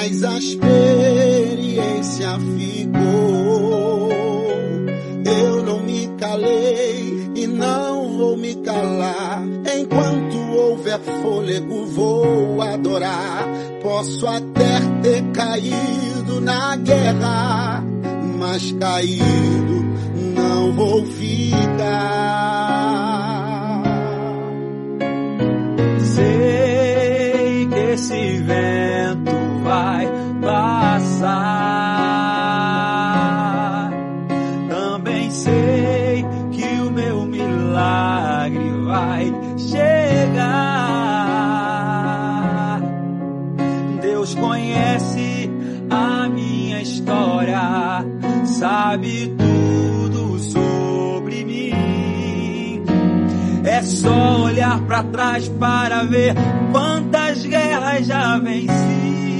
mas a experiência ficou. Eu não me calei e não vou me calar. Enquanto houver fôlego, vou adorar. Posso até ter caído na guerra, mas caído não vou ficar. Vai passar. Também sei que o meu milagre vai chegar. Deus conhece a minha história, sabe tudo sobre mim. É só olhar pra trás para ver quantas guerras já venci.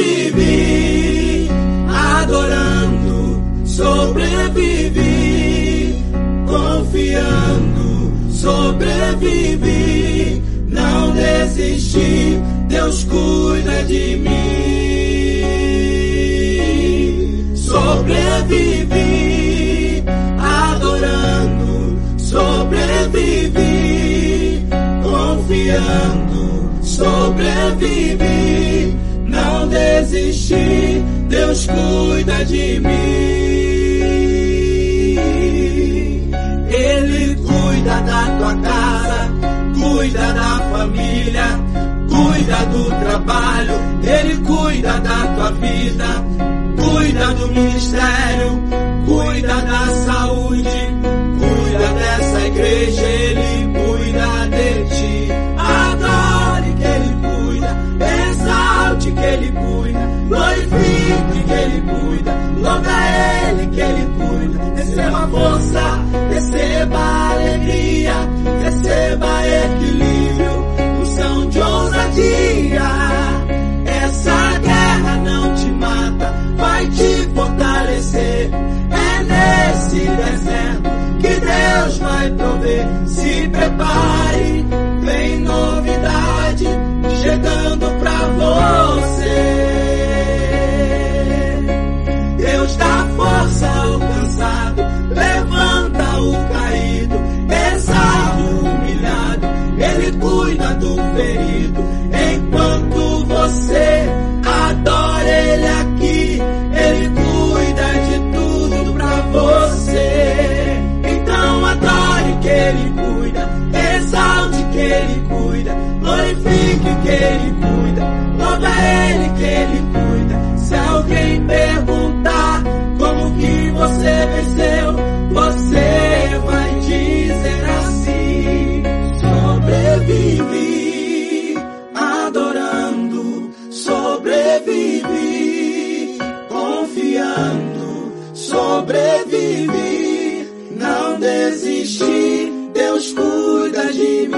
Sobrevivi, adorando, sobrevivi, confiando, sobrevivi, não desisti, Deus cuida de mim. Sobrevivi, adorando, sobrevivi, confiando, sobrevivi, Deus cuida de mim. Ele cuida da tua casa, cuida da família, cuida do trabalho, ele cuida da tua vida, cuida do ministério, cuida da saúde, cuida dessa igreja, cuida, exalte que Ele cuida, glorifique que Ele cuida, louva Ele que Ele cuida. Se alguém perguntar como que você venceu, você vai dizer assim: sobrevive adorando, sobrevive confiando, sobrevive não desistir nos cuida de mim.